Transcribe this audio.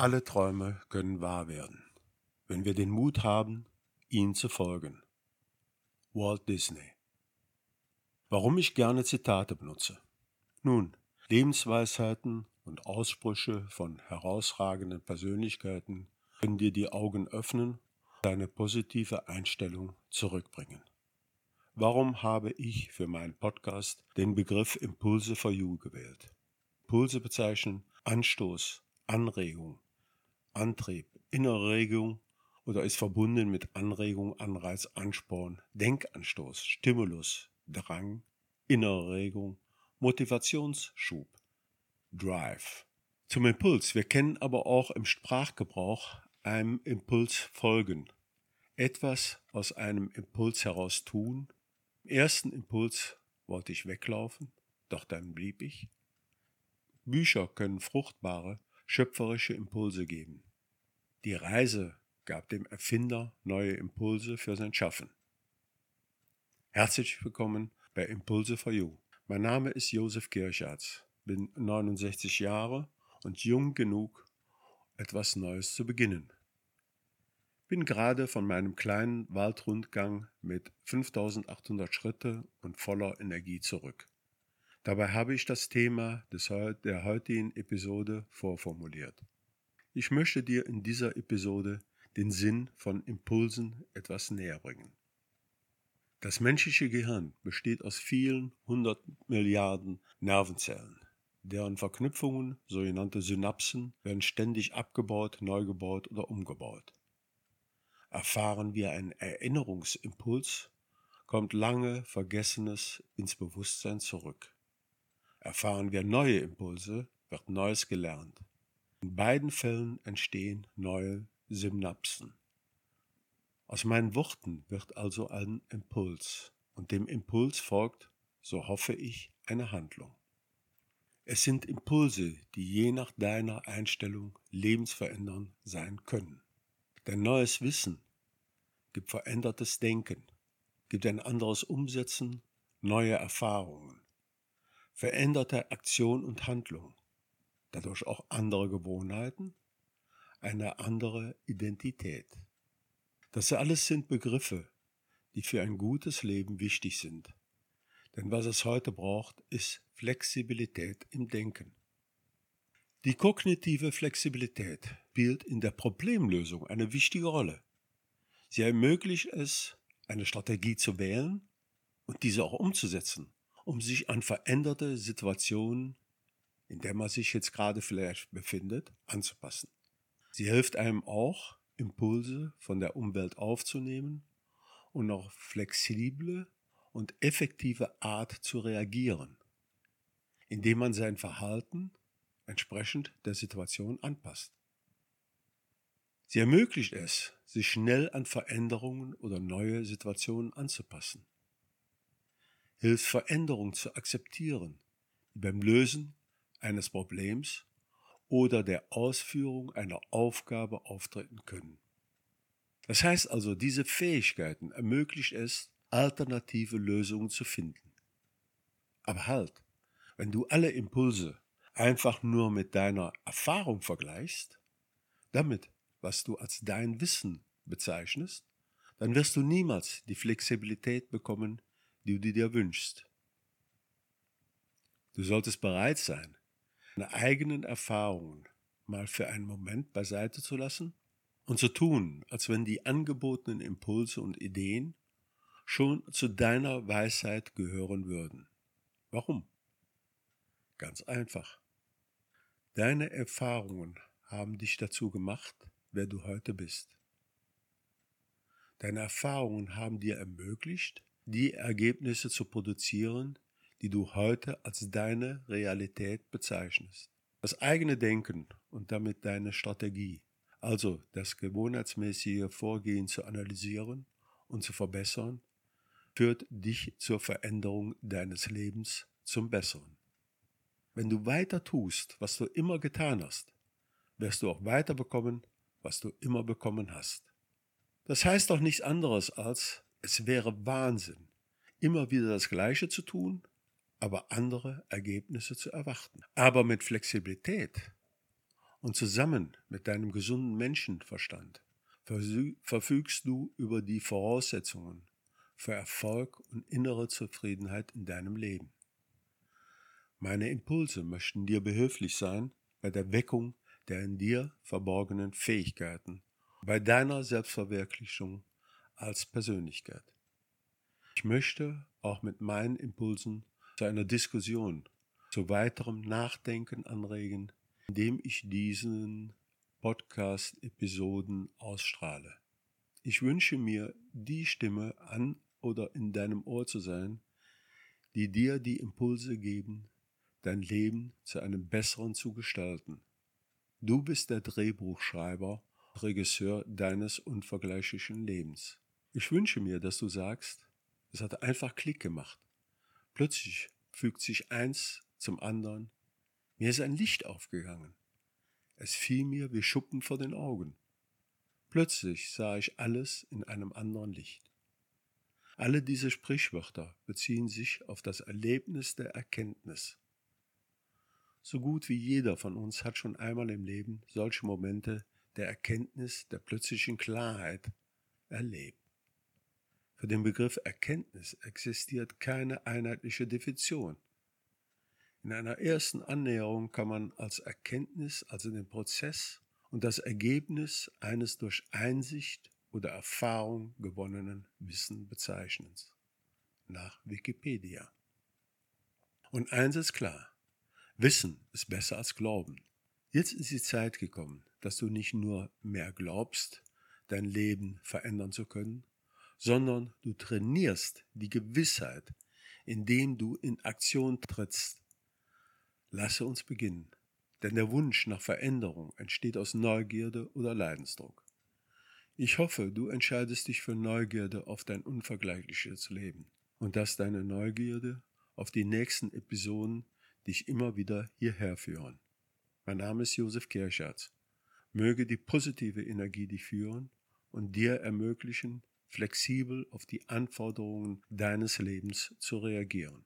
Alle Träume können wahr werden, wenn wir den Mut haben, ihnen zu folgen. Walt Disney Warum ich gerne Zitate benutze? Nun, Lebensweisheiten und Aussprüche von herausragenden Persönlichkeiten können dir die Augen öffnen, deine positive Einstellung zurückbringen. Warum habe ich für meinen Podcast den Begriff Impulse for You gewählt? Impulse bezeichnen Anstoß, Anregung, Antrieb, innere Regung oder ist verbunden mit Anregung, Anreiz, Ansporn, Denkanstoß, Stimulus, Drang, innere Regung, Motivationsschub, Drive. Zum Impuls. Wir kennen aber auch im Sprachgebrauch einem Impuls folgen. Etwas aus einem Impuls heraus tun. Im ersten Impuls wollte ich weglaufen, doch dann blieb ich. Bücher können fruchtbare, schöpferische Impulse geben. Die Reise gab dem Erfinder neue Impulse für sein Schaffen. Herzlich willkommen bei Impulse for You. Mein Name ist Josef Kirchatz, bin 69 Jahre und jung genug, etwas Neues zu beginnen. Bin gerade von meinem kleinen Waldrundgang mit 5800 Schritte und voller Energie zurück. Dabei habe ich das Thema des, der heutigen Episode vorformuliert. Ich möchte dir in dieser Episode den Sinn von Impulsen etwas näher bringen. Das menschliche Gehirn besteht aus vielen hundert Milliarden Nervenzellen. Deren Verknüpfungen, sogenannte Synapsen, werden ständig abgebaut, neu gebaut oder umgebaut. Erfahren wir einen Erinnerungsimpuls, kommt lange Vergessenes ins Bewusstsein zurück. Erfahren wir neue Impulse, wird Neues gelernt. In beiden Fällen entstehen neue Synapsen. Aus meinen Worten wird also ein Impuls, und dem Impuls folgt, so hoffe ich, eine Handlung. Es sind Impulse, die je nach deiner Einstellung lebensverändernd sein können. Dein neues Wissen gibt verändertes Denken, gibt ein anderes Umsetzen, neue Erfahrungen veränderte Aktion und Handlung, dadurch auch andere Gewohnheiten, eine andere Identität. Das alles sind Begriffe, die für ein gutes Leben wichtig sind. Denn was es heute braucht, ist Flexibilität im Denken. Die kognitive Flexibilität spielt in der Problemlösung eine wichtige Rolle. Sie ermöglicht es, eine Strategie zu wählen und diese auch umzusetzen um sich an veränderte Situationen, in der man sich jetzt gerade vielleicht befindet, anzupassen. Sie hilft einem auch, Impulse von der Umwelt aufzunehmen und auf flexible und effektive Art zu reagieren, indem man sein Verhalten entsprechend der Situation anpasst. Sie ermöglicht es, sich schnell an Veränderungen oder neue Situationen anzupassen hilft Veränderungen zu akzeptieren, die beim Lösen eines Problems oder der Ausführung einer Aufgabe auftreten können. Das heißt also, diese Fähigkeiten ermöglicht es, alternative Lösungen zu finden. Aber halt, wenn du alle Impulse einfach nur mit deiner Erfahrung vergleichst, damit, was du als dein Wissen bezeichnest, dann wirst du niemals die Flexibilität bekommen, die du dir wünschst. Du solltest bereit sein, deine eigenen Erfahrungen mal für einen Moment beiseite zu lassen und zu tun, als wenn die angebotenen Impulse und Ideen schon zu deiner Weisheit gehören würden. Warum? Ganz einfach. Deine Erfahrungen haben dich dazu gemacht, wer du heute bist. Deine Erfahrungen haben dir ermöglicht, die Ergebnisse zu produzieren, die du heute als deine Realität bezeichnest. Das eigene Denken und damit deine Strategie, also das gewohnheitsmäßige Vorgehen zu analysieren und zu verbessern, führt dich zur Veränderung deines Lebens zum Besseren. Wenn du weiter tust, was du immer getan hast, wirst du auch weiter bekommen, was du immer bekommen hast. Das heißt doch nichts anderes als, es wäre Wahnsinn, immer wieder das Gleiche zu tun, aber andere Ergebnisse zu erwarten. Aber mit Flexibilität Und zusammen mit deinem gesunden Menschenverstand verfügst du über die Voraussetzungen für Erfolg und innere Zufriedenheit in deinem Leben. Meine Impulse möchten dir behilflich sein bei der Weckung der in dir verborgenen Fähigkeiten, bei deiner Selbstverwirklichung als Persönlichkeit. Ich möchte auch mit meinen Impulsen zu einer Diskussion, zu weiterem Nachdenken anregen, indem ich diesen Podcast-Episoden ausstrahle. Ich wünsche mir, die Stimme an oder in deinem Ohr zu sein, die dir die Impulse geben, dein Leben zu einem besseren zu gestalten. Du bist der Drehbuchschreiber, Regisseur deines unvergleichlichen Lebens. Ich wünsche mir, dass du sagst, es hat einfach Klick gemacht. Plötzlich fügt sich eins zum anderen. Mir ist ein Licht aufgegangen. Es fiel mir wie Schuppen vor den Augen. Plötzlich sah ich alles in einem anderen Licht. Alle diese Sprichwörter beziehen sich auf das Erlebnis der Erkenntnis. So gut wie jeder von uns hat schon einmal im Leben solche Momente der Erkenntnis, der plötzlichen Klarheit erlebt. Für den Begriff Erkenntnis existiert keine einheitliche Definition. In einer ersten Annäherung kann man als Erkenntnis, also den Prozess und das Ergebnis eines durch Einsicht oder Erfahrung gewonnenen Wissen bezeichnen. Nach Wikipedia. Und eins ist klar, Wissen ist besser als Glauben. Jetzt ist die Zeit gekommen, dass du nicht nur mehr glaubst, dein Leben verändern zu können, sondern du trainierst die Gewissheit, indem du in Aktion trittst Lasse uns beginnen, denn der Wunsch nach Veränderung entsteht aus Neugierde oder Leidensdruck. Ich hoffe, du entscheidest dich für Neugierde auf dein unvergleichliches Leben und dass deine Neugierde auf die nächsten Episoden dich immer wieder hierher führen. Mein Name ist Josef Kirschatz. Möge die positive Energie dich führen und dir ermöglichen, flexibel auf die Anforderungen deines Lebens zu reagieren.